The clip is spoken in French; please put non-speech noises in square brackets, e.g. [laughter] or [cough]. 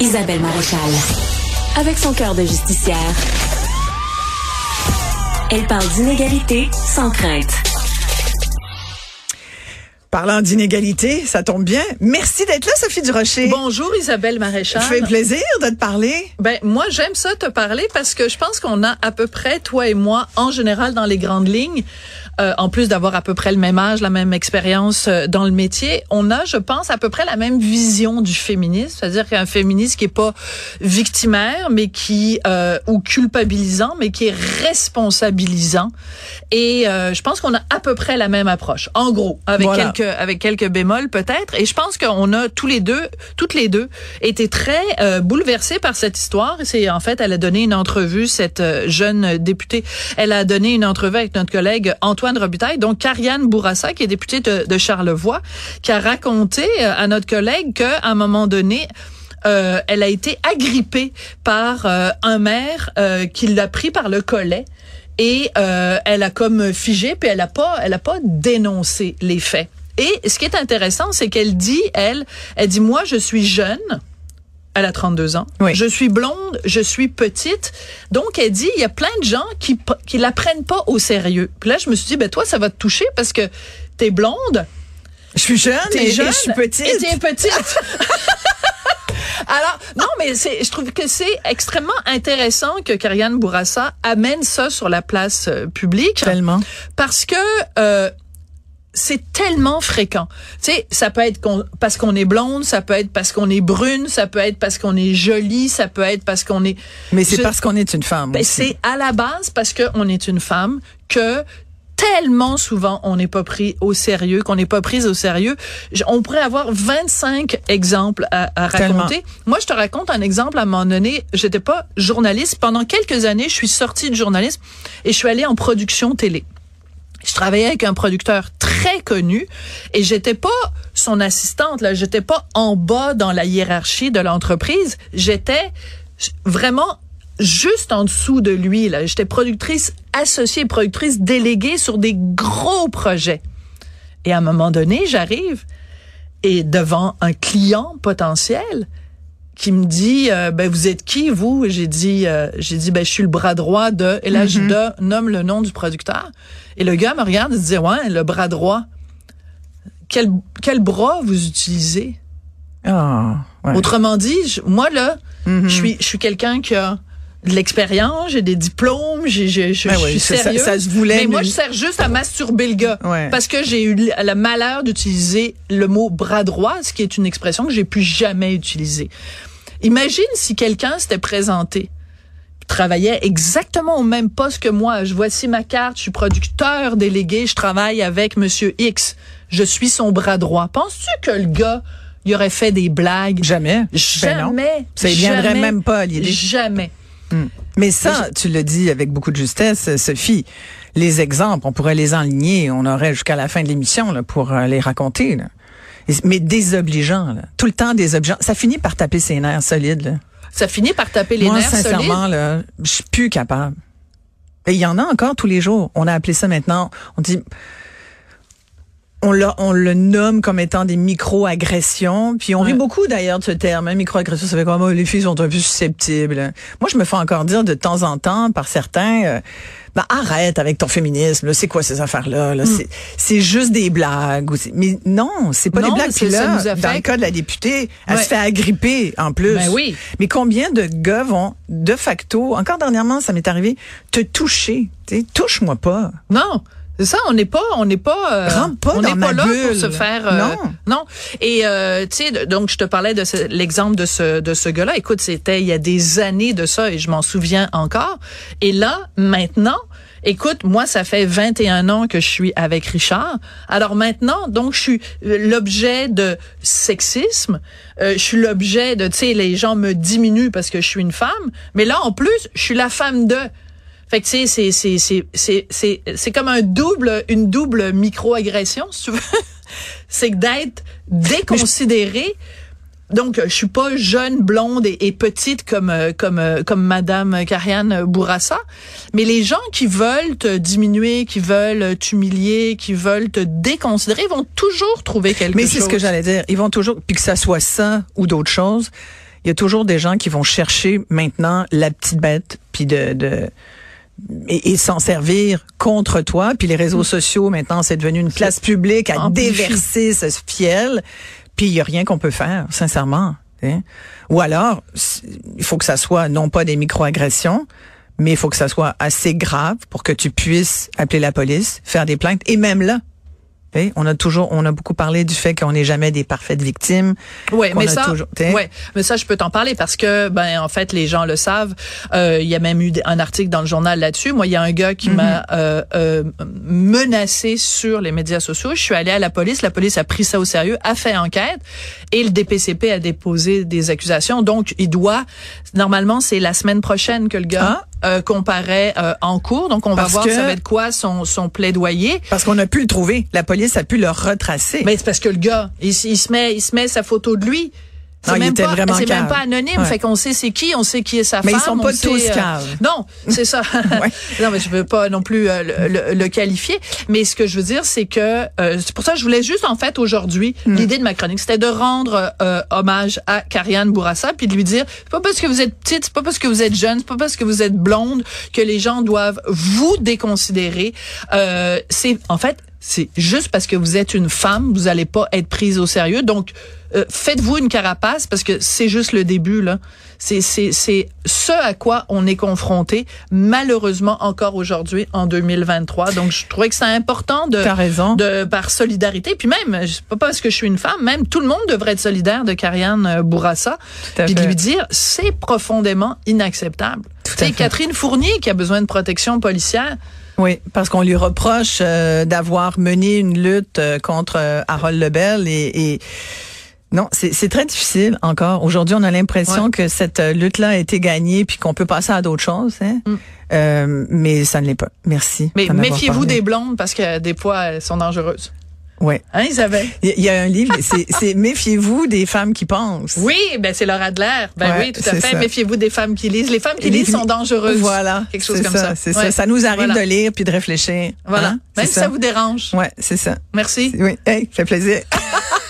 Isabelle Maréchal. Avec son cœur de justicière, elle parle d'inégalité sans crainte. Parlant d'inégalité, ça tombe bien. Merci d'être là, Sophie Durocher. Bonjour Isabelle Maréchal. Ça fait plaisir de te parler. Ben moi j'aime ça te parler parce que je pense qu'on a à peu près toi et moi en général dans les grandes lignes euh, en plus d'avoir à peu près le même âge, la même expérience euh, dans le métier, on a, je pense, à peu près la même vision du féminisme, c'est-à-dire qu'un féministe qui est pas victimaire, mais qui euh, ou culpabilisant, mais qui est responsabilisant. Et je pense qu'on a à peu près la même approche, en gros, avec quelques avec quelques bémols peut-être. Et je pense qu'on a tous les deux, toutes les deux, été très bouleversés par cette histoire. C'est en fait, elle a donné une entrevue, cette jeune députée, elle a donné une entrevue avec notre collègue Antoine Antoine Robitaille, donc Karianne Bourassa, qui est députée de, Charlevoix, qui a raconté euh, à notre collègue qu'à un moment donné, euh, elle a été agrippée par euh, un maire qui l'a pris par le collet et elle a comme figé puis elle a pas elle a pas dénoncé les faits. Et ce qui est intéressant, c'est qu'elle dit elle elle dit moi je suis jeune elle a 32 ans. Je suis blonde, je suis petite. Donc, elle dit, il y a plein de gens qui, qui la prennent pas au sérieux. Puis là, je me suis dit, ben toi, ça va te toucher parce que t'es blonde. Je suis jeune, je suis petite. Et t'es petite. [laughs] Alors, non, mais c'est, je trouve que c'est extrêmement intéressant que Karianne Bourassa amène ça sur la place euh, publique. Tellement. Parce que, euh, c'est tellement fréquent. Tu sais, ça peut être parce qu'on est blonde, ça peut être parce qu'on est brune, ça peut être parce qu'on est jolie, ça peut être parce qu'on est. Mais c'est parce qu'on est une femme. Ben, c'est à la base parce qu'on est une femme que tellement souvent on n'est pas pris au sérieux, qu'on n'est pas prise au sérieux. On pourrait avoir 25 exemples à, à raconter. Moi, je te raconte un exemple à un moment donné. J'étais pas journaliste. Pendant quelques années, je suis sortie de journalisme et je suis allée en production télé. Je travaillais avec un producteur très connu et j'étais pas son assistante là, j'étais pas en bas dans la hiérarchie de l'entreprise, j'étais vraiment juste en dessous de lui là, j'étais productrice associée, productrice déléguée sur des gros projets. Et à un moment donné, j'arrive et devant un client potentiel, qui me dit euh, ben vous êtes qui vous? J'ai dit euh, j'ai dit ben je suis le bras droit de et là je nomme le nom du producteur. Et le gars me regarde et dit ouais le bras droit. Quel quel bras vous utilisez? Ah, autrement dit moi là mm-hmm. je suis je suis quelqu'un qui a de l'expérience, j'ai des diplômes, j'ai, je ben suis sérieux. Ça, se voulait. Mais moi, je sers juste à masturber le gars. Parce que j'ai eu le malheur d'utiliser le mot bras droit, ce qui est une expression que j'ai plus jamais utilisée. Imagine si quelqu'un s'était présenté travaillait exactement au même poste que moi. Je voici ma carte, je suis producteur délégué, je travaille avec monsieur X. Je suis son bras droit. Penses-tu que le gars il aurait fait des blagues? Jamais. Jamais. Ben ça ne viendrait même pas à l'idée. Jamais. Mm. Mais ça, tu le dis avec beaucoup de justesse, Sophie. Les exemples, on pourrait les enligner. On aurait jusqu'à la fin de l'émission pour euh, les raconter. Mais désobligeant, tout le temps désobligeant. Ça finit par taper ses nerfs solides. Ça finit par taper les Moi, nerfs sincèrement, là, je suis plus capable. Et il y en a encore tous les jours. On a appelé ça maintenant. On dit on, on le nomme comme étant des micro-agressions. Puis on rit beaucoup d'ailleurs de ce terme. Hein, micro-agression, ça fait comme oh, les filles sont un peu susceptibles. Moi, je me fais encore dire de temps en temps par certains. Euh, ben, arrête avec ton féminisme. C'est quoi ces affaires-là là? Mm. C'est juste des blagues. Mais non, c'est pas des blagues. Puis là, dans le cas de la députée, elle se fait agripper en plus. Ben oui. Mais combien de gars vont de facto, encore dernièrement, ça m'est arrivé, te toucher. Touche-moi pas. Non. C'est ça, on n'est pas, on n'est pas, euh, pas on n'est pas là pour se faire, euh, non, non. Et euh, tu sais, donc je te parlais de l'exemple de ce de ce gars-là. Écoute, c'était il y a des années de ça et je m'en souviens encore. Et là, maintenant, écoute, moi, ça fait 21 ans que je suis avec Richard. Alors maintenant, donc je suis l'objet de sexisme. je suis l'objet de, tu sais, les gens me diminuent parce que je suis une femme. Mais là, en plus, je suis la femme de. Fait que c'est c'est c'est c'est c'est c'est comme un double une double microagression si tu veux. [laughs] c'est d'être déconsidéré. Donc, je suis pas jeune, blonde et, petite comme comme comme Madame Karianne Bourassa, mais les gens qui veulent te diminuer, qui veulent t'humilier, qui veulent te déconsidérer, vont toujours trouver quelque chose. Mais c'est ce que j'allais dire. Ils vont toujours, puis que ça soit ça ou d'autres choses, il y a toujours des gens qui vont chercher maintenant la petite bête, puis de, de et, s'en servir contre toi. Puis les réseaux sociaux, maintenant, c'est devenu une place publique à déverser ce fiel. Puis il y a rien qu'on peut faire, sincèrement. Ou alors, il faut que ça soit non pas des microagressions, mais il faut que ça soit assez grave pour que tu puisses appeler la police, faire des plaintes. Et même là, on a toujours, on a beaucoup parlé du fait qu'on n'est jamais des parfaites victimes. Oui, mais ça, ouais, mais ça, je peux t'en parler parce que, ben, en fait, les gens le savent. Euh, il y a même eu un article dans le journal là-dessus. Moi, il y a un gars qui m'a mm-hmm. euh, euh, menacé sur les médias sociaux. Je suis allée à la police. La police a pris ça au sérieux, a fait enquête, et le DPCP a déposé des accusations. Donc, il doit, normalement, c'est la semaine prochaine que le gars ah. Euh, comparaît euh, en cours. Donc, on va voir ça va être quoi son, son plaidoyer. Parce qu'on a pu le trouver. La police a pu le retracer. Mais c'est parce que le gars, il, il, se met, il se met sa photo de lui. C'est même, pas, c'est même pas anonyme, fait qu'on sait c'est qui, on sait qui est sa mais femme. Mais ils sont pas tous euh, Non, c'est ça. [laughs] non, mais je veux pas non plus euh, le, le, qualifier. Mais ce que je veux dire, c'est que euh, c'est pour ça que je voulais juste en fait aujourd'hui mm. l'idée de ma chronique, c'était de rendre hommage à Karianne Bourassa, puis de lui dire c'est pas parce que vous êtes petite, c'est pas parce que vous êtes jeune, c'est pas parce que vous êtes blonde que les gens doivent vous déconsidérer. c'est en fait c'est juste parce que vous êtes une femme, vous allez pas être prise au sérieux. Donc, euh, faites-vous une carapace parce que c'est juste le début là. C'est c'est c'est ce à quoi on est confronté malheureusement encore aujourd'hui en 2023. Donc, je trouvais que c'est important de raison. de par solidarité. Puis même, pas parce que je suis une femme, même tout le monde devrait être solidaire de Karianne euh, Bourassa, puis de lui dire c'est profondément inacceptable. C'est Catherine Fournier qui a besoin de protection policière. Oui, parce qu'on lui reproche euh, d'avoir mené une lutte euh, contre euh, Harold Lebel et, et non, c'est très difficile encore. Aujourd'hui, on a l'impression que cette lutte-là a été gagnée puis qu'on peut passer à d'autres choses. Hein? Mm. mais ça ne l'est pas. Merci. Mais méfiez-vous des blondes parce que des fois, elles sont dangereuses. Ouais. Hein, Isabelle? Il y, a un livre, c'est [laughs] Méfiez-vous des femmes qui pensent. Oui, ben c'est Laura Adler. Ben oui, tout à fait. Méfiez-vous des femmes qui lisent. Les femmes qui lisent sont dangereuses. Voilà. Quelque chose comme ça. C'est ça. Ça nous arrive de lire puis de réfléchir. Voilà. Hein? Même si ça. vous dérange. Ouais, c'est ça. Merci. Oui. Hey, fait plaisir. [laughs]